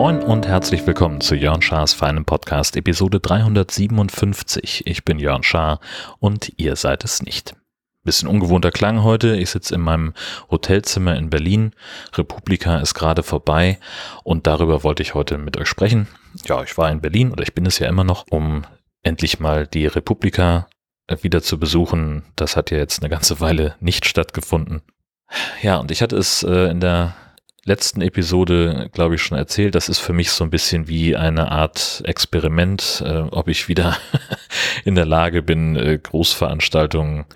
Moin und herzlich willkommen zu Jörn Schars feinem Podcast Episode 357. Ich bin Jörn Schaar und ihr seid es nicht. Bisschen ungewohnter Klang heute. Ich sitze in meinem Hotelzimmer in Berlin. Republika ist gerade vorbei und darüber wollte ich heute mit euch sprechen. Ja, ich war in Berlin oder ich bin es ja immer noch, um endlich mal die Republika wieder zu besuchen. Das hat ja jetzt eine ganze Weile nicht stattgefunden. Ja, und ich hatte es äh, in der letzten Episode, glaube ich, schon erzählt. Das ist für mich so ein bisschen wie eine Art Experiment, äh, ob ich wieder in der Lage bin, äh, Großveranstaltungen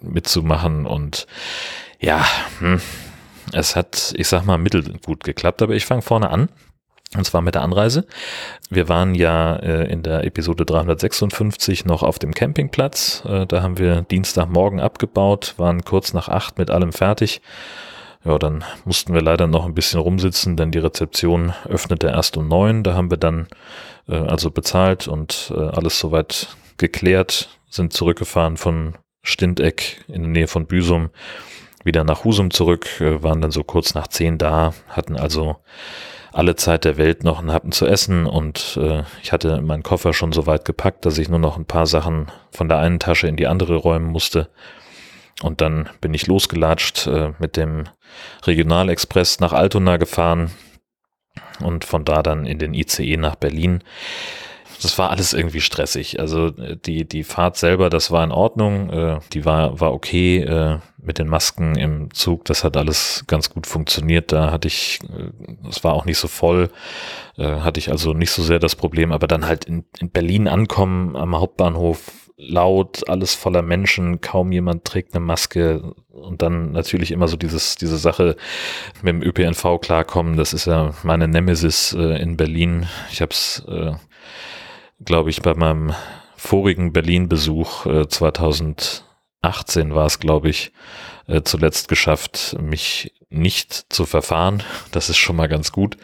mitzumachen. Und ja, hm, es hat, ich sag mal, mittelgut geklappt, aber ich fange vorne an. Und zwar mit der Anreise. Wir waren ja äh, in der Episode 356 noch auf dem Campingplatz. Äh, da haben wir Dienstagmorgen abgebaut, waren kurz nach acht mit allem fertig ja, dann mussten wir leider noch ein bisschen rumsitzen, denn die Rezeption öffnete erst um neun. Da haben wir dann äh, also bezahlt und äh, alles soweit geklärt, sind zurückgefahren von Stindeck in der Nähe von Büsum wieder nach Husum zurück, äh, waren dann so kurz nach zehn da, hatten also alle Zeit der Welt noch einen Happen zu essen und äh, ich hatte meinen Koffer schon so weit gepackt, dass ich nur noch ein paar Sachen von der einen Tasche in die andere räumen musste. Und dann bin ich losgelatscht äh, mit dem Regionalexpress nach Altona gefahren und von da dann in den ICE nach Berlin. Das war alles irgendwie stressig. Also äh, die, die Fahrt selber, das war in Ordnung. Äh, die war, war okay äh, mit den Masken im Zug. Das hat alles ganz gut funktioniert. Da hatte ich, äh, es war auch nicht so voll, äh, hatte ich also nicht so sehr das Problem. Aber dann halt in, in Berlin ankommen am Hauptbahnhof laut, alles voller Menschen, kaum jemand trägt eine Maske und dann natürlich immer so dieses, diese Sache mit dem ÖPNV klarkommen, das ist ja meine Nemesis äh, in Berlin. Ich habe es, äh, glaube ich, bei meinem vorigen Berlin-Besuch äh, 2018 war es, glaube ich, äh, zuletzt geschafft, mich nicht zu verfahren. Das ist schon mal ganz gut.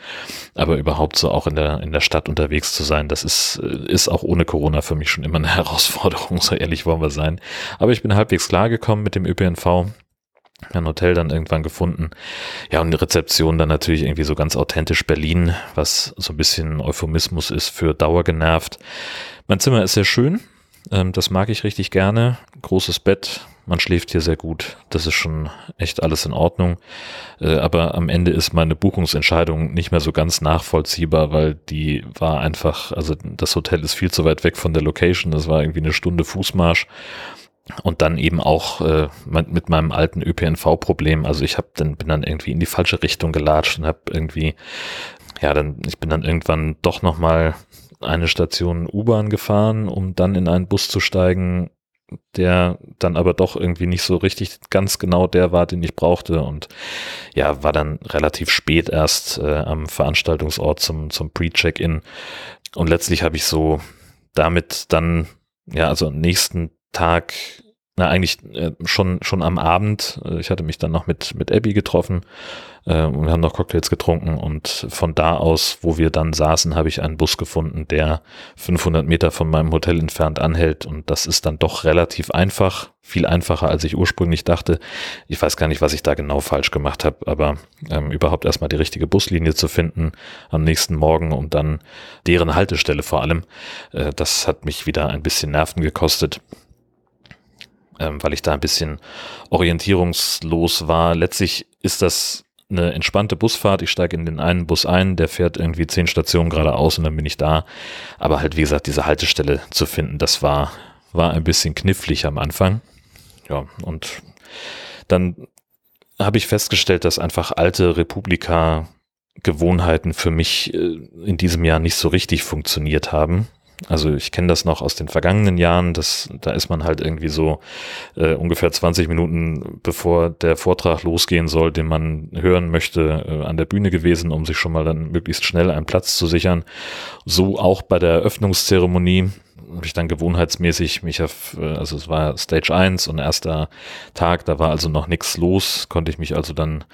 Aber überhaupt so auch in der, in der Stadt unterwegs zu sein, das ist, äh, ist auch ohne Corona für mich schon immer eine Herausforderung, so ehrlich wollen wir sein. Aber ich bin halbwegs klargekommen mit dem ÖPNV. Ein Hotel dann irgendwann gefunden. Ja, und die Rezeption dann natürlich irgendwie so ganz authentisch Berlin, was so ein bisschen Euphemismus ist für dauergenervt. Mein Zimmer ist sehr schön. Ähm, das mag ich richtig gerne. Großes Bett, man schläft hier sehr gut. Das ist schon echt alles in Ordnung. Äh, aber am Ende ist meine Buchungsentscheidung nicht mehr so ganz nachvollziehbar, weil die war einfach, also das Hotel ist viel zu weit weg von der Location. Das war irgendwie eine Stunde Fußmarsch. Und dann eben auch äh, mit meinem alten ÖPNV-Problem. Also ich hab dann bin dann irgendwie in die falsche Richtung gelatscht und habe irgendwie, ja, dann ich bin dann irgendwann doch noch mal eine Station U-Bahn gefahren, um dann in einen Bus zu steigen der dann aber doch irgendwie nicht so richtig ganz genau der war, den ich brauchte und ja, war dann relativ spät erst äh, am Veranstaltungsort zum, zum Pre-Check-In und letztlich habe ich so damit dann, ja, also am nächsten Tag na, eigentlich äh, schon, schon am Abend. Äh, ich hatte mich dann noch mit, mit Abby getroffen äh, und wir haben noch Cocktails getrunken und von da aus, wo wir dann saßen, habe ich einen Bus gefunden, der 500 Meter von meinem Hotel entfernt anhält und das ist dann doch relativ einfach, viel einfacher, als ich ursprünglich dachte. Ich weiß gar nicht, was ich da genau falsch gemacht habe, aber ähm, überhaupt erstmal die richtige Buslinie zu finden am nächsten Morgen und dann deren Haltestelle vor allem, äh, das hat mich wieder ein bisschen Nerven gekostet ähm, weil ich da ein bisschen orientierungslos war. Letztlich ist das eine entspannte Busfahrt. Ich steige in den einen Bus ein, der fährt irgendwie zehn Stationen geradeaus und dann bin ich da. Aber halt, wie gesagt, diese Haltestelle zu finden, das war, war ein bisschen knifflig am Anfang. Ja, und dann habe ich festgestellt, dass einfach alte Republika Gewohnheiten für mich äh, in diesem Jahr nicht so richtig funktioniert haben. Also ich kenne das noch aus den vergangenen Jahren, das, da ist man halt irgendwie so äh, ungefähr 20 Minuten bevor der Vortrag losgehen soll, den man hören möchte, äh, an der Bühne gewesen, um sich schon mal dann möglichst schnell einen Platz zu sichern. So auch bei der Eröffnungszeremonie. Habe ich dann gewohnheitsmäßig mich auf, äh, also es war Stage 1 und erster Tag, da war also noch nichts los, konnte ich mich also dann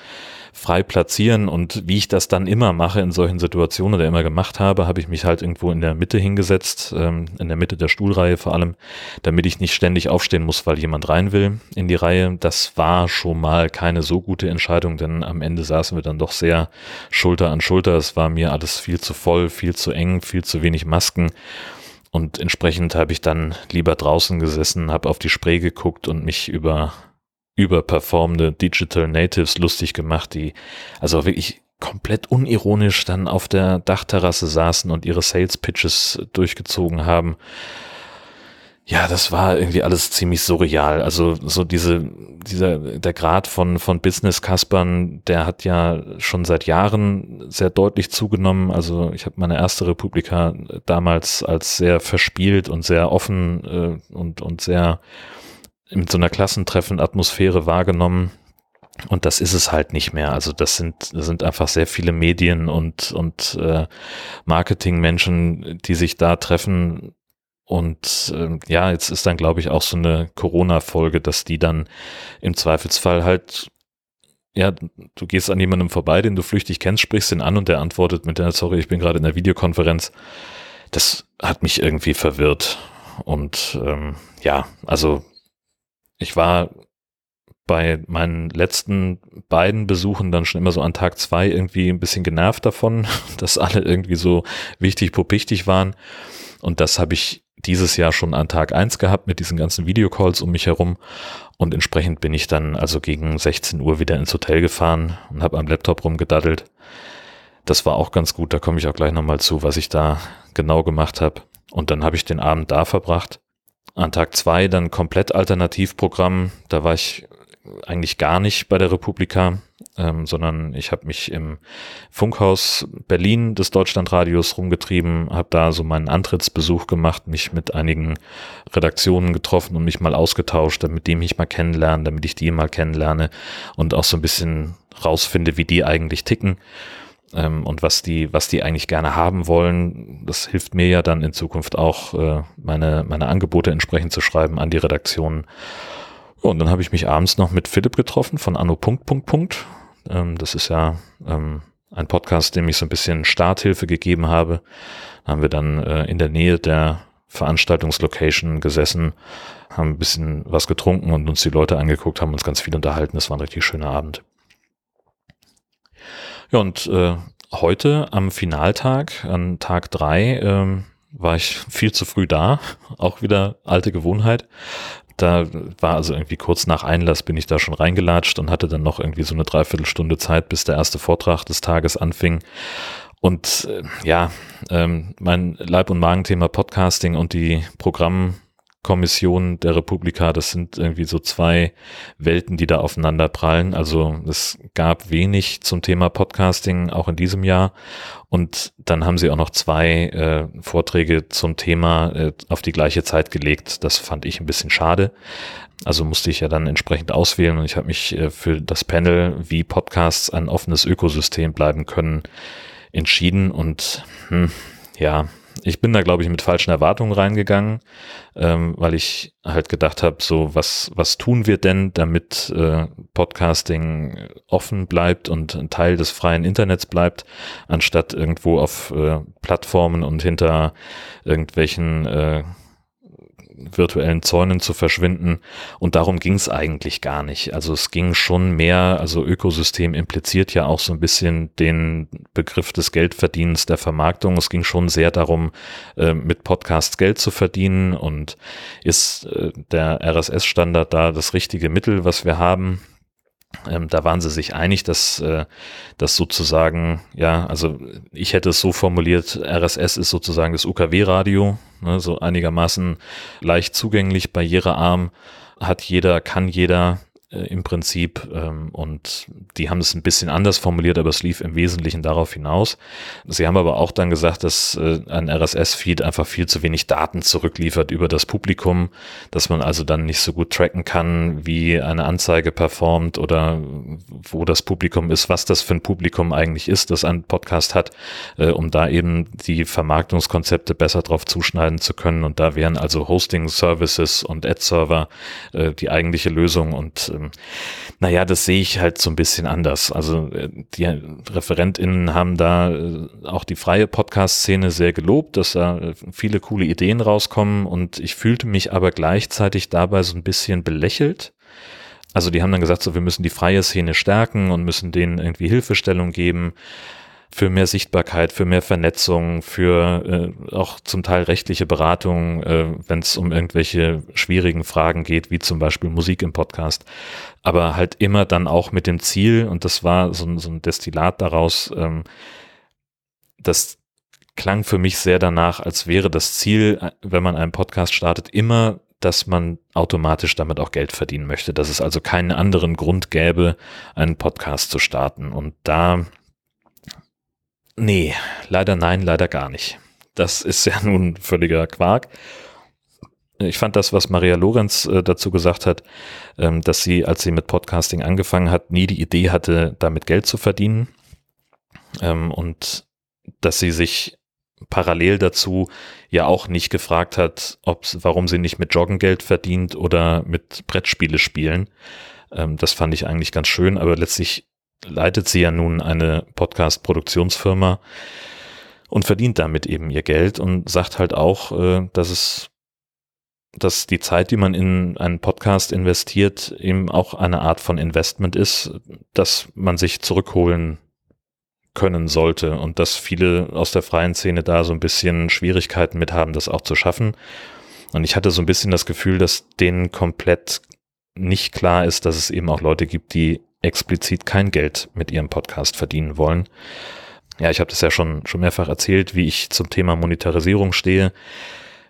frei platzieren und wie ich das dann immer mache in solchen Situationen oder immer gemacht habe, habe ich mich halt irgendwo in der Mitte hingesetzt, ähm, in der Mitte der Stuhlreihe vor allem, damit ich nicht ständig aufstehen muss, weil jemand rein will in die Reihe. Das war schon mal keine so gute Entscheidung, denn am Ende saßen wir dann doch sehr Schulter an Schulter. Es war mir alles viel zu voll, viel zu eng, viel zu wenig Masken. Und entsprechend habe ich dann lieber draußen gesessen, habe auf die Spree geguckt und mich über überperformende Digital Natives lustig gemacht, die also wirklich komplett unironisch dann auf der Dachterrasse saßen und ihre Sales Pitches durchgezogen haben. Ja, das war irgendwie alles ziemlich surreal. Also so diese, dieser, der Grad von, von Business-Kaspern, der hat ja schon seit Jahren sehr deutlich zugenommen. Also ich habe meine erste Republika damals als sehr verspielt und sehr offen äh, und, und sehr mit so einer Klassentreffen-Atmosphäre wahrgenommen. Und das ist es halt nicht mehr. Also das sind, das sind einfach sehr viele Medien und, und äh, Marketingmenschen, die sich da treffen. Und äh, ja, jetzt ist dann, glaube ich, auch so eine Corona-Folge, dass die dann im Zweifelsfall halt, ja, du gehst an jemandem vorbei, den du flüchtig kennst, sprichst ihn an und der antwortet mit der, sorry, ich bin gerade in der Videokonferenz. Das hat mich irgendwie verwirrt. Und ähm, ja, also ich war bei meinen letzten beiden Besuchen dann schon immer so an Tag zwei irgendwie ein bisschen genervt davon, dass alle irgendwie so wichtig popichtig waren. Und das habe ich dieses Jahr schon an Tag eins gehabt mit diesen ganzen Videocalls um mich herum. Und entsprechend bin ich dann also gegen 16 Uhr wieder ins Hotel gefahren und habe am Laptop rumgedaddelt. Das war auch ganz gut, da komme ich auch gleich nochmal zu, was ich da genau gemacht habe. Und dann habe ich den Abend da verbracht an Tag zwei dann komplett Alternativprogramm. Da war ich eigentlich gar nicht bei der Republika, ähm, sondern ich habe mich im Funkhaus Berlin des Deutschlandradios rumgetrieben, habe da so meinen Antrittsbesuch gemacht, mich mit einigen Redaktionen getroffen und mich mal ausgetauscht, damit die mich mal kennenlernen, damit ich die mal kennenlerne und auch so ein bisschen rausfinde, wie die eigentlich ticken ähm, und was die, was die eigentlich gerne haben wollen. Das hilft mir ja dann in Zukunft auch, äh, meine, meine Angebote entsprechend zu schreiben an die Redaktionen. Und dann habe ich mich abends noch mit Philipp getroffen von Anno. Ähm, das ist ja ähm, ein Podcast, dem ich so ein bisschen Starthilfe gegeben habe. Da haben wir dann äh, in der Nähe der Veranstaltungslocation gesessen, haben ein bisschen was getrunken und uns die Leute angeguckt, haben uns ganz viel unterhalten. Das war ein richtig schöner Abend. Ja, und äh, heute am Finaltag, an Tag drei, ähm, war ich viel zu früh da. Auch wieder alte Gewohnheit. Da war also irgendwie kurz nach Einlass bin ich da schon reingelatscht und hatte dann noch irgendwie so eine Dreiviertelstunde Zeit, bis der erste Vortrag des Tages anfing. Und äh, ja, ähm, mein Leib- und Magenthema Podcasting und die Programm Kommission der Republika, das sind irgendwie so zwei Welten, die da aufeinander prallen. Also es gab wenig zum Thema Podcasting auch in diesem Jahr. Und dann haben sie auch noch zwei äh, Vorträge zum Thema äh, auf die gleiche Zeit gelegt. Das fand ich ein bisschen schade. Also musste ich ja dann entsprechend auswählen und ich habe mich äh, für das Panel, wie Podcasts ein offenes Ökosystem bleiben können, entschieden. Und hm, ja, ich bin da, glaube ich, mit falschen Erwartungen reingegangen, ähm, weil ich halt gedacht habe, so, was, was tun wir denn, damit äh, Podcasting offen bleibt und ein Teil des freien Internets bleibt, anstatt irgendwo auf äh, Plattformen und hinter irgendwelchen äh, virtuellen Zäunen zu verschwinden. Und darum ging es eigentlich gar nicht. Also es ging schon mehr, also Ökosystem impliziert ja auch so ein bisschen den Begriff des Geldverdienens der Vermarktung. Es ging schon sehr darum, äh, mit Podcasts Geld zu verdienen und ist äh, der RSS-Standard da das richtige Mittel, was wir haben? Ähm, da waren sie sich einig, dass äh, das sozusagen, ja, also ich hätte es so formuliert, RSS ist sozusagen das UKW-Radio, ne, so einigermaßen leicht zugänglich, barrierearm, hat jeder, kann jeder, äh, im Prinzip ähm, und die haben es ein bisschen anders formuliert, aber es lief im Wesentlichen darauf hinaus. Sie haben aber auch dann gesagt, dass äh, ein RSS-Feed einfach viel zu wenig Daten zurückliefert über das Publikum, dass man also dann nicht so gut tracken kann, wie eine Anzeige performt oder wo das Publikum ist, was das für ein Publikum eigentlich ist, das ein Podcast hat, äh, um da eben die Vermarktungskonzepte besser drauf zuschneiden zu können. Und da wären also Hosting-Services und Ad-Server äh, die eigentliche Lösung und ähm, naja, das sehe ich halt so ein bisschen anders. Also äh, die ReferentInnen haben da äh, auch die freie Podcast-Szene sehr gelobt, dass da äh, viele coole Ideen rauskommen und ich fühlte mich aber gleichzeitig dabei so ein bisschen belächelt. Also die haben dann gesagt, so wir müssen die freie Szene stärken und müssen denen irgendwie Hilfestellung geben für mehr Sichtbarkeit, für mehr Vernetzung, für äh, auch zum Teil rechtliche Beratung, äh, wenn es um irgendwelche schwierigen Fragen geht, wie zum Beispiel Musik im Podcast. Aber halt immer dann auch mit dem Ziel, und das war so, so ein Destillat daraus, ähm, das klang für mich sehr danach, als wäre das Ziel, äh, wenn man einen Podcast startet, immer dass man automatisch damit auch Geld verdienen möchte, dass es also keinen anderen Grund gäbe, einen Podcast zu starten. Und da Nee, leider nein, leider gar nicht. Das ist ja nun völliger Quark. Ich fand das, was Maria Lorenz äh, dazu gesagt hat, ähm, dass sie, als sie mit Podcasting angefangen hat, nie die Idee hatte, damit Geld zu verdienen. Ähm, und dass sie sich parallel dazu ja auch nicht gefragt hat, warum sie nicht mit Joggen Geld verdient oder mit Brettspiele spielen. Ähm, das fand ich eigentlich ganz schön, aber letztlich leitet sie ja nun eine Podcast-Produktionsfirma und verdient damit eben ihr Geld und sagt halt auch, äh, dass es dass die Zeit, die man in einen Podcast investiert, eben auch eine Art von Investment ist, dass man sich zurückholen können sollte und dass viele aus der freien Szene da so ein bisschen Schwierigkeiten mit haben, das auch zu schaffen. Und ich hatte so ein bisschen das Gefühl, dass denen komplett nicht klar ist, dass es eben auch Leute gibt, die explizit kein Geld mit ihrem Podcast verdienen wollen. Ja, ich habe das ja schon, schon mehrfach erzählt, wie ich zum Thema Monetarisierung stehe.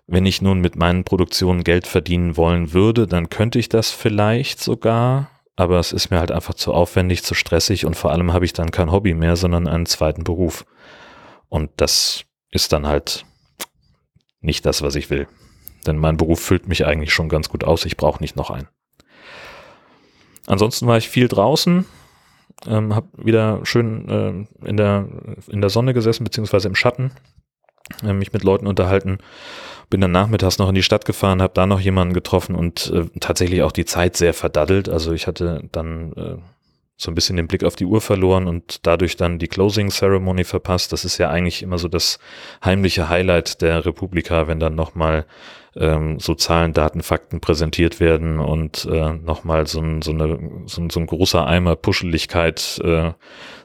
Wenn ich nun mit meinen Produktionen Geld verdienen wollen würde, dann könnte ich das vielleicht sogar, aber es ist mir halt einfach zu aufwendig, zu stressig und vor allem habe ich dann kein Hobby mehr, sondern einen zweiten Beruf. Und das ist dann halt nicht das, was ich will. Denn mein Beruf füllt mich eigentlich schon ganz gut aus, ich brauche nicht noch einen. Ansonsten war ich viel draußen, ähm, habe wieder schön äh, in, der, in der Sonne gesessen, beziehungsweise im Schatten, äh, mich mit Leuten unterhalten. Bin dann nachmittags noch in die Stadt gefahren, habe da noch jemanden getroffen und äh, tatsächlich auch die Zeit sehr verdaddelt. Also ich hatte dann äh, so ein bisschen den Blick auf die Uhr verloren und dadurch dann die Closing Ceremony verpasst. Das ist ja eigentlich immer so das heimliche Highlight der Republika, wenn dann nochmal ähm, so Zahlen, Daten, Fakten präsentiert werden und äh, nochmal so ein, so, eine, so, ein, so ein großer Eimer Puscheligkeit äh,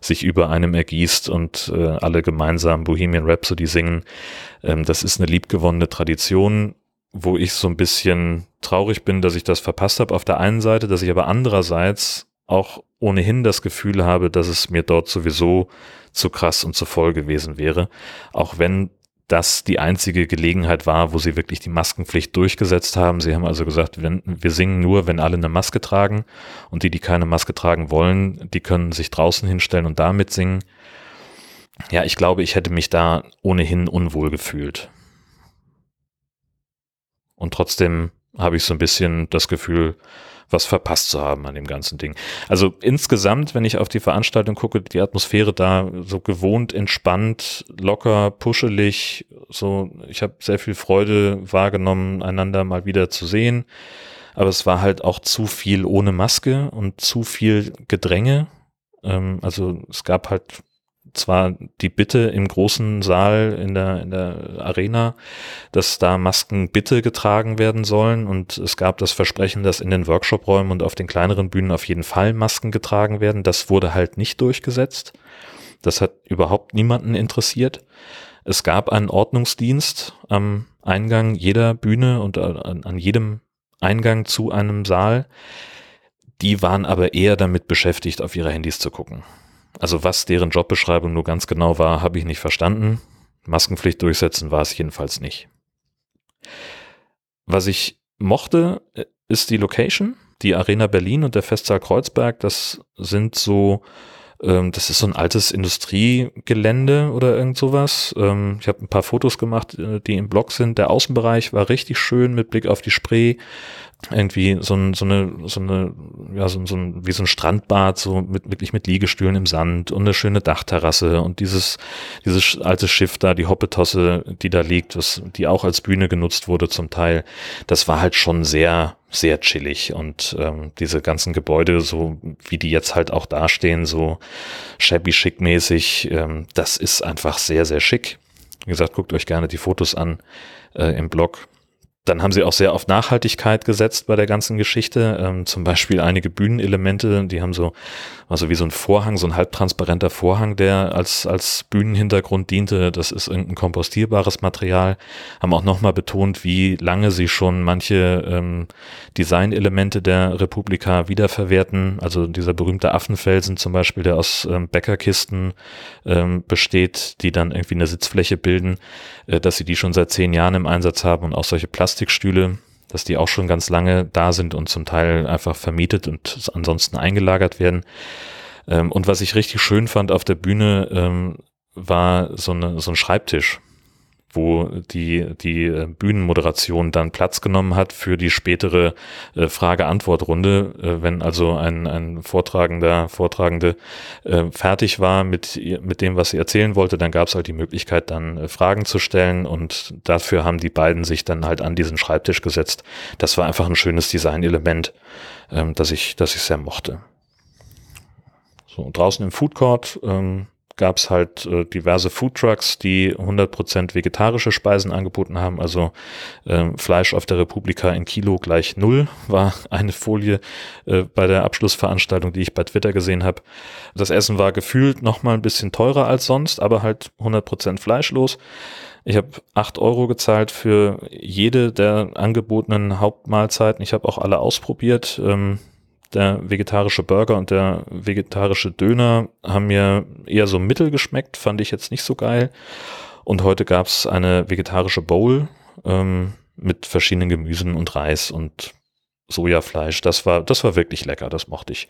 sich über einem ergießt und äh, alle gemeinsam Bohemian Rhapsody singen. Ähm, das ist eine liebgewonnene Tradition, wo ich so ein bisschen traurig bin, dass ich das verpasst habe auf der einen Seite, dass ich aber andererseits auch ohnehin das Gefühl habe, dass es mir dort sowieso zu krass und zu voll gewesen wäre. Auch wenn das die einzige Gelegenheit war, wo sie wirklich die Maskenpflicht durchgesetzt haben. Sie haben also gesagt, wenn, wir singen nur, wenn alle eine Maske tragen und die, die keine Maske tragen wollen, die können sich draußen hinstellen und damit singen. Ja, ich glaube, ich hätte mich da ohnehin unwohl gefühlt. Und trotzdem habe ich so ein bisschen das Gefühl, was verpasst zu haben an dem ganzen Ding. Also insgesamt, wenn ich auf die Veranstaltung gucke, die Atmosphäre da so gewohnt, entspannt, locker, puschelig, so, ich habe sehr viel Freude wahrgenommen, einander mal wieder zu sehen. Aber es war halt auch zu viel ohne Maske und zu viel Gedränge. Ähm, also es gab halt zwar die Bitte im großen Saal in der, in der Arena, dass da Masken bitte getragen werden sollen und es gab das Versprechen, dass in den Workshop-Räumen und auf den kleineren Bühnen auf jeden Fall Masken getragen werden. Das wurde halt nicht durchgesetzt. Das hat überhaupt niemanden interessiert. Es gab einen Ordnungsdienst am Eingang jeder Bühne und an jedem Eingang zu einem Saal. Die waren aber eher damit beschäftigt, auf ihre Handys zu gucken. Also was deren Jobbeschreibung nur ganz genau war, habe ich nicht verstanden. Maskenpflicht durchsetzen war es jedenfalls nicht. Was ich mochte, äh, ist die Location. Die Arena Berlin und der Festsaal Kreuzberg, das sind so ähm, das ist so ein altes Industriegelände oder irgend sowas. Ähm, ich habe ein paar Fotos gemacht, äh, die im Blog sind. Der Außenbereich war richtig schön mit Blick auf die Spree irgendwie so, ein, so eine, so eine, ja, so, so ein, wie so ein Strandbad, so mit, wirklich mit Liegestühlen im Sand und eine schöne Dachterrasse und dieses, dieses alte Schiff da, die Hoppetosse, die da liegt, was, die auch als Bühne genutzt wurde zum Teil, das war halt schon sehr, sehr chillig und ähm, diese ganzen Gebäude, so wie die jetzt halt auch dastehen, so shabby schick mäßig, ähm, das ist einfach sehr, sehr schick. Wie gesagt, guckt euch gerne die Fotos an äh, im Blog dann haben sie auch sehr auf Nachhaltigkeit gesetzt bei der ganzen Geschichte. Ähm, zum Beispiel einige Bühnenelemente, die haben so, also wie so ein Vorhang, so ein halbtransparenter Vorhang, der als, als Bühnenhintergrund diente. Das ist irgendein kompostierbares Material. Haben auch nochmal betont, wie lange sie schon manche ähm, Designelemente der Republika wiederverwerten. Also dieser berühmte Affenfelsen zum Beispiel, der aus ähm, Bäckerkisten ähm, besteht, die dann irgendwie eine Sitzfläche bilden, äh, dass sie die schon seit zehn Jahren im Einsatz haben und auch solche Plastik Plastikstühle, dass die auch schon ganz lange da sind und zum Teil einfach vermietet und ansonsten eingelagert werden. Ähm, und was ich richtig schön fand auf der Bühne, ähm, war so, eine, so ein Schreibtisch wo die, die äh, Bühnenmoderation dann Platz genommen hat für die spätere äh, Frage-Antwort-Runde. Äh, wenn also ein, ein Vortragender, Vortragende äh, fertig war mit, mit dem, was sie erzählen wollte, dann gab es halt die Möglichkeit, dann äh, Fragen zu stellen und dafür haben die beiden sich dann halt an diesen Schreibtisch gesetzt. Das war einfach ein schönes Designelement, ähm, das ich, das ich sehr mochte. So, draußen im Food Court ähm, gab es halt äh, diverse Foodtrucks, die 100% vegetarische Speisen angeboten haben. Also äh, Fleisch auf der Republika in Kilo gleich null war eine Folie äh, bei der Abschlussveranstaltung, die ich bei Twitter gesehen habe. Das Essen war gefühlt noch mal ein bisschen teurer als sonst, aber halt 100% fleischlos. Ich habe acht Euro gezahlt für jede der angebotenen Hauptmahlzeiten. Ich habe auch alle ausprobiert. Ähm, der vegetarische Burger und der vegetarische Döner haben mir eher so mittel geschmeckt, fand ich jetzt nicht so geil. Und heute gab es eine vegetarische Bowl ähm, mit verschiedenen Gemüsen und Reis und Sojafleisch. Das war, das war wirklich lecker, das mochte ich.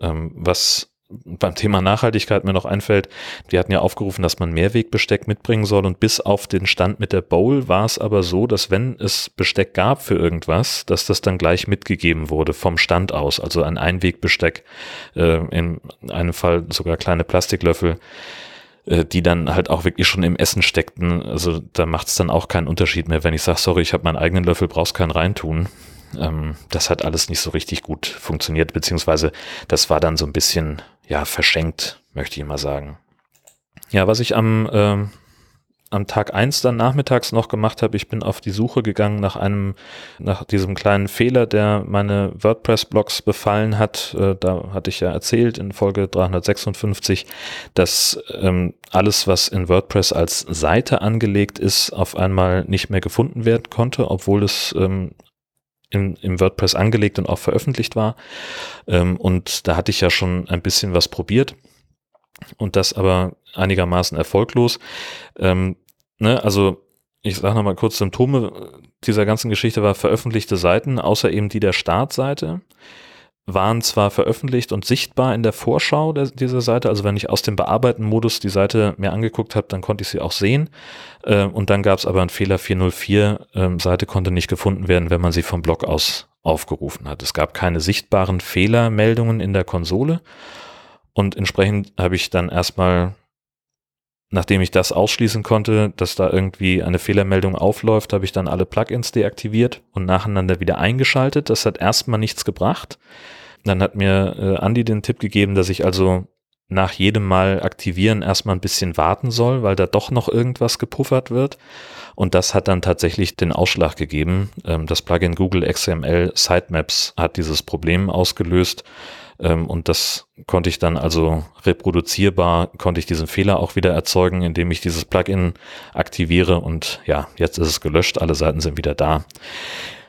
Ähm, was beim Thema Nachhaltigkeit mir noch einfällt, wir hatten ja aufgerufen, dass man Mehrwegbesteck mitbringen soll und bis auf den Stand mit der Bowl war es aber so, dass wenn es Besteck gab für irgendwas, dass das dann gleich mitgegeben wurde vom Stand aus, also ein Einwegbesteck, äh, in einem Fall sogar kleine Plastiklöffel, äh, die dann halt auch wirklich schon im Essen steckten. Also da macht es dann auch keinen Unterschied mehr, wenn ich sage, sorry, ich habe meinen eigenen Löffel, brauchst keinen reintun. Ähm, das hat alles nicht so richtig gut funktioniert, beziehungsweise das war dann so ein bisschen, ja, verschenkt, möchte ich mal sagen. Ja, was ich am, ähm, am Tag eins dann nachmittags noch gemacht habe, ich bin auf die Suche gegangen nach einem, nach diesem kleinen Fehler, der meine WordPress-Blogs befallen hat. Äh, da hatte ich ja erzählt in Folge 356, dass ähm, alles, was in WordPress als Seite angelegt ist, auf einmal nicht mehr gefunden werden konnte, obwohl es ähm, im, im WordPress angelegt und auch veröffentlicht war. Ähm, und da hatte ich ja schon ein bisschen was probiert und das aber einigermaßen erfolglos. Ähm, ne, also ich sage nochmal kurz Symptome dieser ganzen Geschichte war veröffentlichte Seiten, außer eben die der Startseite waren zwar veröffentlicht und sichtbar in der Vorschau der, dieser Seite, also wenn ich aus dem Bearbeiten-Modus die Seite mir angeguckt habe, dann konnte ich sie auch sehen. Äh, und dann gab es aber einen Fehler 404, ähm, Seite konnte nicht gefunden werden, wenn man sie vom Blog aus aufgerufen hat. Es gab keine sichtbaren Fehlermeldungen in der Konsole. Und entsprechend habe ich dann erstmal, nachdem ich das ausschließen konnte, dass da irgendwie eine Fehlermeldung aufläuft, habe ich dann alle Plugins deaktiviert und nacheinander wieder eingeschaltet. Das hat erstmal nichts gebracht. Dann hat mir äh, Andy den Tipp gegeben, dass ich also nach jedem Mal aktivieren erstmal ein bisschen warten soll, weil da doch noch irgendwas gepuffert wird. Und das hat dann tatsächlich den Ausschlag gegeben. Ähm, das Plugin Google XML Sitemaps hat dieses Problem ausgelöst. Ähm, und das konnte ich dann also reproduzierbar, konnte ich diesen Fehler auch wieder erzeugen, indem ich dieses Plugin aktiviere. Und ja, jetzt ist es gelöscht. Alle Seiten sind wieder da.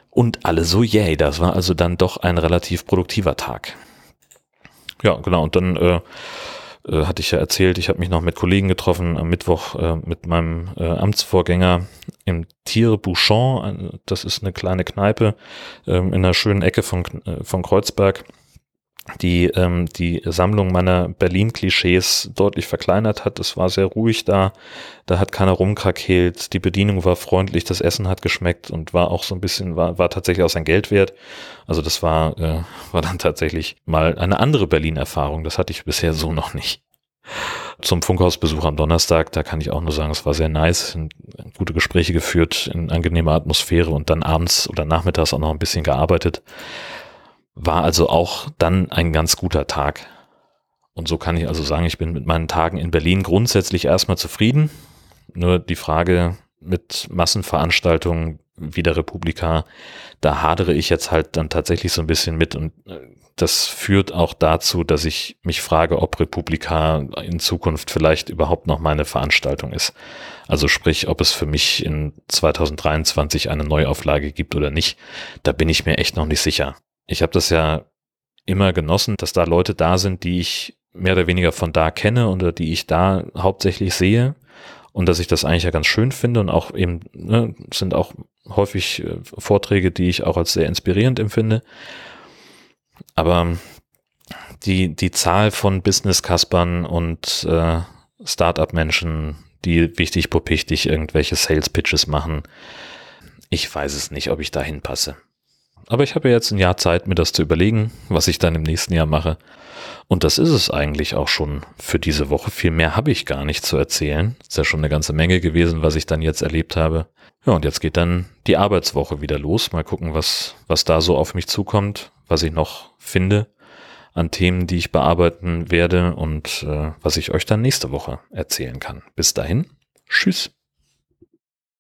Und alle so, yay, das war also dann doch ein relativ produktiver Tag. Ja, genau. Und dann äh, äh, hatte ich ja erzählt, ich habe mich noch mit Kollegen getroffen am Mittwoch äh, mit meinem äh, Amtsvorgänger im Tiere Bouchon. Das ist eine kleine Kneipe ähm, in einer schönen Ecke von, äh, von Kreuzberg die ähm, die Sammlung meiner Berlin-Klischees deutlich verkleinert hat. Es war sehr ruhig da, da hat keiner rumkrakeelt, die Bedienung war freundlich, das Essen hat geschmeckt und war auch so ein bisschen, war, war tatsächlich auch sein Geld wert. Also das war, äh, war dann tatsächlich mal eine andere Berlin-Erfahrung. Das hatte ich bisher so noch nicht. Zum Funkhausbesuch am Donnerstag, da kann ich auch nur sagen, es war sehr nice, gute Gespräche geführt, in angenehmer Atmosphäre und dann abends oder nachmittags auch noch ein bisschen gearbeitet. War also auch dann ein ganz guter Tag. Und so kann ich also sagen, ich bin mit meinen Tagen in Berlin grundsätzlich erstmal zufrieden. Nur die Frage mit Massenveranstaltungen wie der Republika, da hadere ich jetzt halt dann tatsächlich so ein bisschen mit und äh, das führt auch dazu, dass ich mich frage, ob Republika in Zukunft vielleicht überhaupt noch meine Veranstaltung ist. Also sprich, ob es für mich in 2023 eine Neuauflage gibt oder nicht. Da bin ich mir echt noch nicht sicher ich habe das ja immer genossen, dass da Leute da sind, die ich mehr oder weniger von da kenne oder die ich da hauptsächlich sehe und dass ich das eigentlich ja ganz schön finde und auch eben ne, sind auch häufig äh, Vorträge, die ich auch als sehr inspirierend empfinde. Aber die, die Zahl von Business-Kaspern und äh, Startup-Menschen, die wichtig popichtig irgendwelche Sales-Pitches machen, ich weiß es nicht, ob ich da hinpasse. Aber ich habe ja jetzt ein Jahr Zeit, mir das zu überlegen, was ich dann im nächsten Jahr mache. Und das ist es eigentlich auch schon für diese Woche. Viel mehr habe ich gar nicht zu erzählen. Ist ja schon eine ganze Menge gewesen, was ich dann jetzt erlebt habe. Ja, und jetzt geht dann die Arbeitswoche wieder los. Mal gucken, was, was da so auf mich zukommt, was ich noch finde an Themen, die ich bearbeiten werde und äh, was ich euch dann nächste Woche erzählen kann. Bis dahin, tschüss.